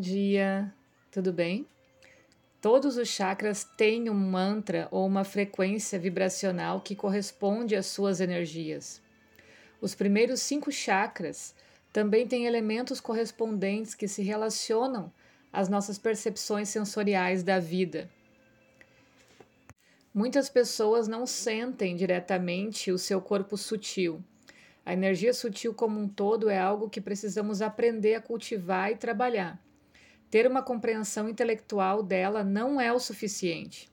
dia, tudo bem? Todos os chakras têm um mantra ou uma frequência vibracional que corresponde às suas energias. Os primeiros cinco chakras também têm elementos correspondentes que se relacionam às nossas percepções sensoriais da vida. Muitas pessoas não sentem diretamente o seu corpo sutil. A energia sutil como um todo é algo que precisamos aprender a cultivar e trabalhar ter uma compreensão intelectual dela não é o suficiente.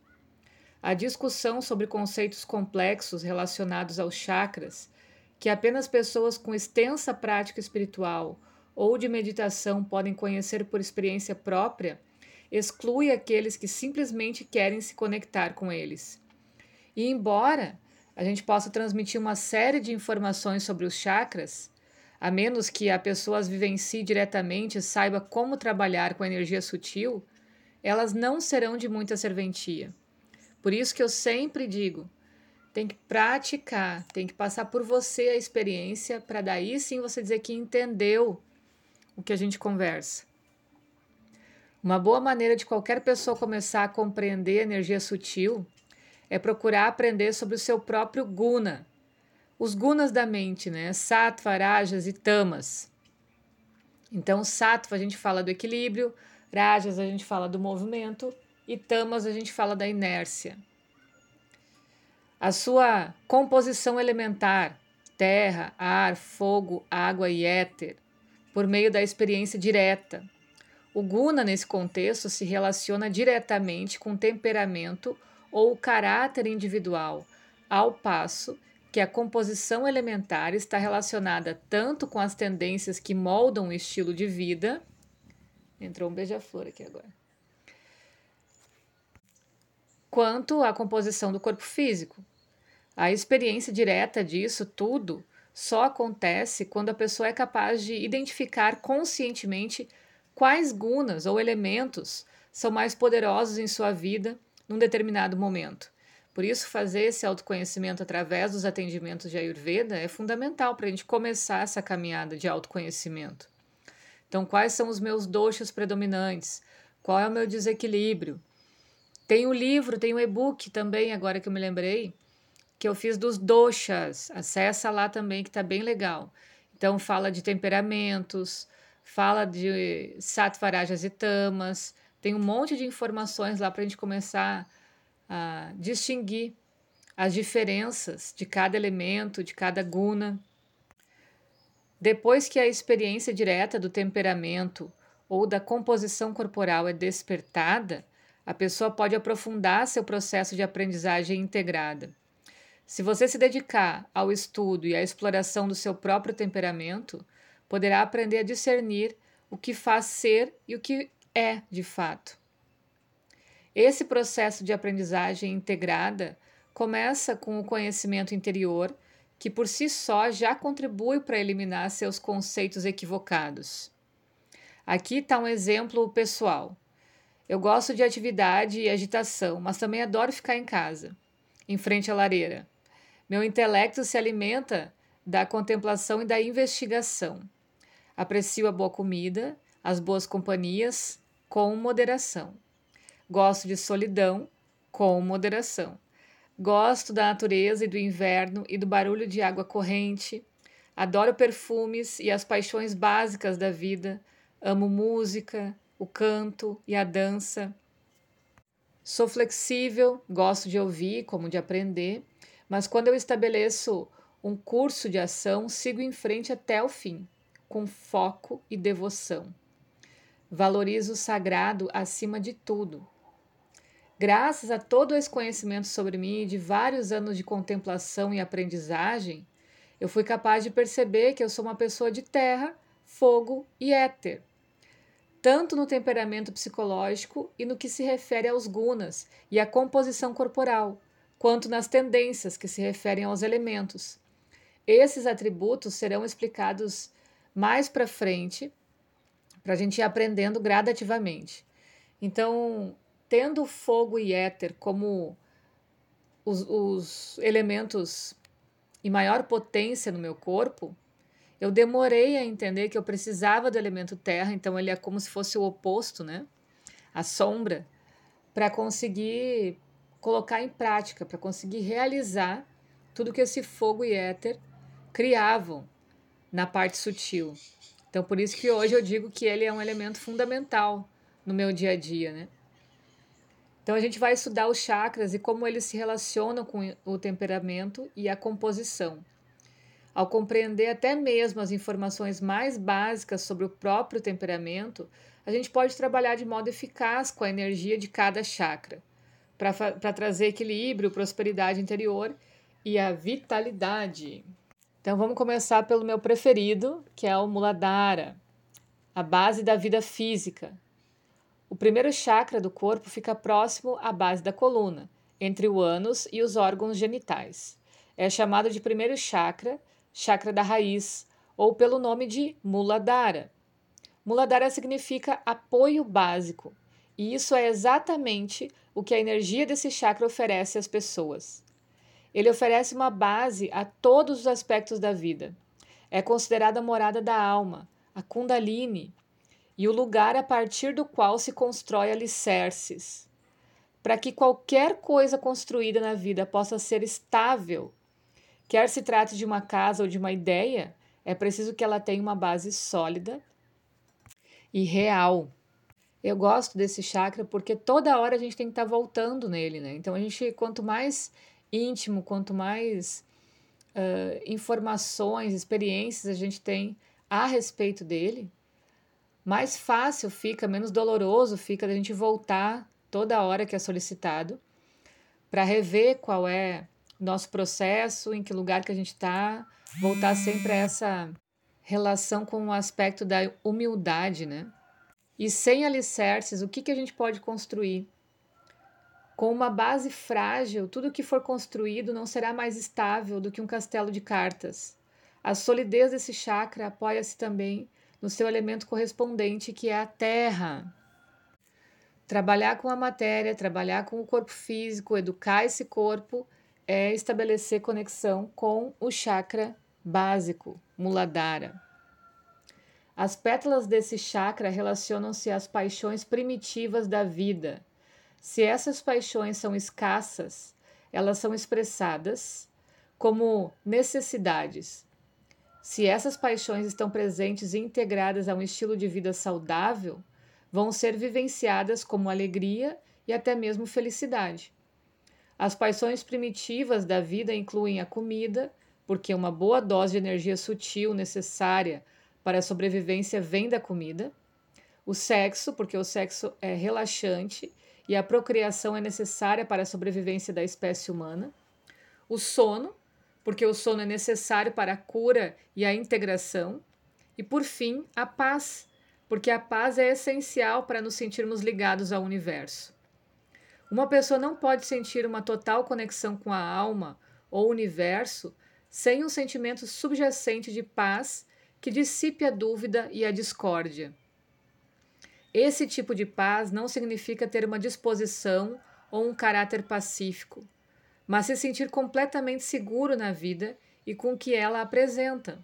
A discussão sobre conceitos complexos relacionados aos chakras, que apenas pessoas com extensa prática espiritual ou de meditação podem conhecer por experiência própria, exclui aqueles que simplesmente querem se conectar com eles. E embora a gente possa transmitir uma série de informações sobre os chakras, a menos que a pessoa as vivencie diretamente e saiba como trabalhar com a energia sutil, elas não serão de muita serventia. Por isso que eu sempre digo, tem que praticar, tem que passar por você a experiência para daí sim você dizer que entendeu o que a gente conversa. Uma boa maneira de qualquer pessoa começar a compreender energia sutil é procurar aprender sobre o seu próprio guna, os gunas da mente, né? Sattva, Rajas e Tamas. Então, Sattva a gente fala do equilíbrio, Rajas a gente fala do movimento e Tamas a gente fala da inércia. A sua composição elementar, terra, ar, fogo, água e éter, por meio da experiência direta. O guna, nesse contexto, se relaciona diretamente com temperamento ou caráter individual, ao passo que a composição elementar está relacionada tanto com as tendências que moldam o estilo de vida. Entrou um beija-flor aqui agora. Quanto à composição do corpo físico. A experiência direta disso tudo só acontece quando a pessoa é capaz de identificar conscientemente quais gunas ou elementos são mais poderosos em sua vida num determinado momento. Por isso, fazer esse autoconhecimento através dos atendimentos de Ayurveda é fundamental para a gente começar essa caminhada de autoconhecimento. Então, quais são os meus doshas predominantes? Qual é o meu desequilíbrio? Tem o livro, tem o e-book também, agora que eu me lembrei, que eu fiz dos doshas. Acessa lá também, que está bem legal. Então, fala de temperamentos, fala de sattvarajas e tamas, tem um monte de informações lá para a gente começar a distinguir as diferenças de cada elemento, de cada guna. Depois que a experiência direta do temperamento ou da composição corporal é despertada, a pessoa pode aprofundar seu processo de aprendizagem integrada. Se você se dedicar ao estudo e à exploração do seu próprio temperamento, poderá aprender a discernir o que faz ser e o que é de fato. Esse processo de aprendizagem integrada começa com o conhecimento interior, que por si só já contribui para eliminar seus conceitos equivocados. Aqui está um exemplo pessoal. Eu gosto de atividade e agitação, mas também adoro ficar em casa, em frente à lareira. Meu intelecto se alimenta da contemplação e da investigação. Aprecio a boa comida, as boas companhias, com moderação. Gosto de solidão com moderação. Gosto da natureza e do inverno e do barulho de água corrente. Adoro perfumes e as paixões básicas da vida. Amo música, o canto e a dança. Sou flexível, gosto de ouvir como de aprender, mas quando eu estabeleço um curso de ação, sigo em frente até o fim, com foco e devoção. Valorizo o sagrado acima de tudo. Graças a todo esse conhecimento sobre mim e de vários anos de contemplação e aprendizagem, eu fui capaz de perceber que eu sou uma pessoa de terra, fogo e éter. Tanto no temperamento psicológico e no que se refere aos gunas e à composição corporal, quanto nas tendências que se referem aos elementos. Esses atributos serão explicados mais para frente, para a gente ir aprendendo gradativamente. Então, tendo fogo e éter como os, os elementos em maior potência no meu corpo, Eu demorei a entender que eu precisava do elemento terra, então ele é como se fosse o oposto, né? A sombra, para conseguir colocar em prática, para conseguir realizar tudo que esse fogo e éter criavam na parte sutil. Então, por isso que hoje eu digo que ele é um elemento fundamental no meu dia a dia, né? Então, a gente vai estudar os chakras e como eles se relacionam com o temperamento e a composição. Ao compreender até mesmo as informações mais básicas sobre o próprio temperamento, a gente pode trabalhar de modo eficaz com a energia de cada chakra, para trazer equilíbrio, prosperidade interior e a vitalidade. Então vamos começar pelo meu preferido, que é o Muladhara, a base da vida física. O primeiro chakra do corpo fica próximo à base da coluna, entre o ânus e os órgãos genitais. É chamado de primeiro chakra, chakra da raiz, ou pelo nome de Muladhara. Muladhara significa apoio básico, e isso é exatamente o que a energia desse chakra oferece às pessoas. Ele oferece uma base a todos os aspectos da vida. É considerada a morada da alma, a Kundalini, e o lugar a partir do qual se constrói alicerces. Para que qualquer coisa construída na vida possa ser estável, quer se trate de uma casa ou de uma ideia, é preciso que ela tenha uma base sólida e real. Eu gosto desse chakra porque toda hora a gente tem que estar tá voltando nele, né? Então a gente, quanto mais íntimo, quanto mais uh, informações, experiências a gente tem a respeito dele, mais fácil fica, menos doloroso fica da gente voltar toda hora que é solicitado para rever qual é nosso processo, em que lugar que a gente está, voltar sempre a essa relação com o aspecto da humildade, né? E sem alicerces, o que, que a gente pode construir? Com uma base frágil, tudo que for construído não será mais estável do que um castelo de cartas. A solidez desse chakra apoia-se também no seu elemento correspondente, que é a terra. Trabalhar com a matéria, trabalhar com o corpo físico, educar esse corpo, é estabelecer conexão com o chakra básico, Muladhara. As pétalas desse chakra relacionam-se às paixões primitivas da vida se essas paixões são escassas, elas são expressadas como necessidades. Se essas paixões estão presentes e integradas a um estilo de vida saudável, vão ser vivenciadas como alegria e até mesmo felicidade. As paixões primitivas da vida incluem a comida, porque uma boa dose de energia sutil necessária para a sobrevivência vem da comida, o sexo, porque o sexo é relaxante e a procriação é necessária para a sobrevivência da espécie humana. O sono, porque o sono é necessário para a cura e a integração. E por fim, a paz, porque a paz é essencial para nos sentirmos ligados ao universo. Uma pessoa não pode sentir uma total conexão com a alma ou universo sem um sentimento subjacente de paz que dissipe a dúvida e a discórdia. Esse tipo de paz não significa ter uma disposição ou um caráter pacífico, mas se sentir completamente seguro na vida e com o que ela apresenta.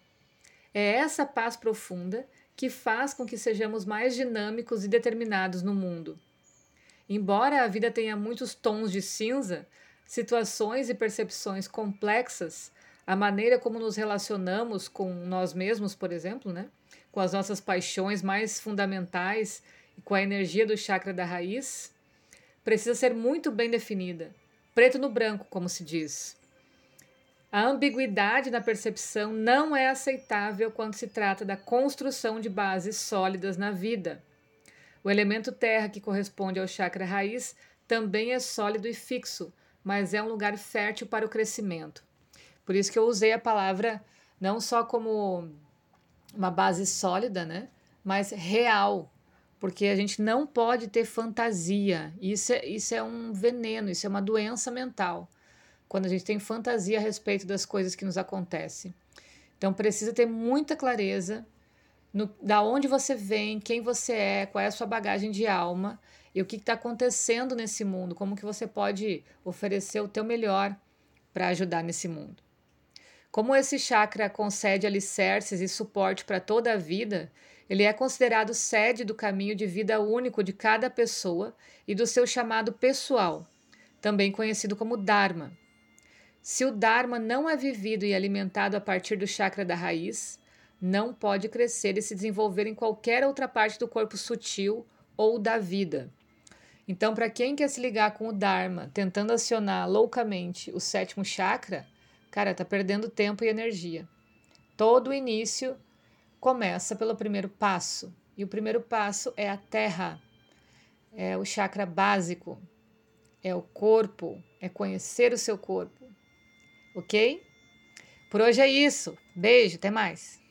É essa paz profunda que faz com que sejamos mais dinâmicos e determinados no mundo. Embora a vida tenha muitos tons de cinza, situações e percepções complexas, a maneira como nos relacionamos com nós mesmos, por exemplo, né? com as nossas paixões mais fundamentais e com a energia do chakra da raiz, precisa ser muito bem definida, preto no branco, como se diz. A ambiguidade na percepção não é aceitável quando se trata da construção de bases sólidas na vida. O elemento terra, que corresponde ao chakra raiz, também é sólido e fixo, mas é um lugar fértil para o crescimento. Por isso que eu usei a palavra não só como uma base sólida, né, mas real, porque a gente não pode ter fantasia. Isso é, isso é um veneno, isso é uma doença mental. Quando a gente tem fantasia a respeito das coisas que nos acontecem. Então precisa ter muita clareza no, da onde você vem, quem você é, qual é a sua bagagem de alma e o que está acontecendo nesse mundo, como que você pode oferecer o teu melhor para ajudar nesse mundo. Como esse chakra concede alicerces e suporte para toda a vida, ele é considerado sede do caminho de vida único de cada pessoa e do seu chamado pessoal, também conhecido como Dharma. Se o Dharma não é vivido e alimentado a partir do chakra da raiz, não pode crescer e se desenvolver em qualquer outra parte do corpo sutil ou da vida. Então, para quem quer se ligar com o Dharma, tentando acionar loucamente o sétimo chakra, Cara, tá perdendo tempo e energia. Todo o início começa pelo primeiro passo. E o primeiro passo é a terra, é o chakra básico, é o corpo, é conhecer o seu corpo. Ok? Por hoje é isso. Beijo, até mais.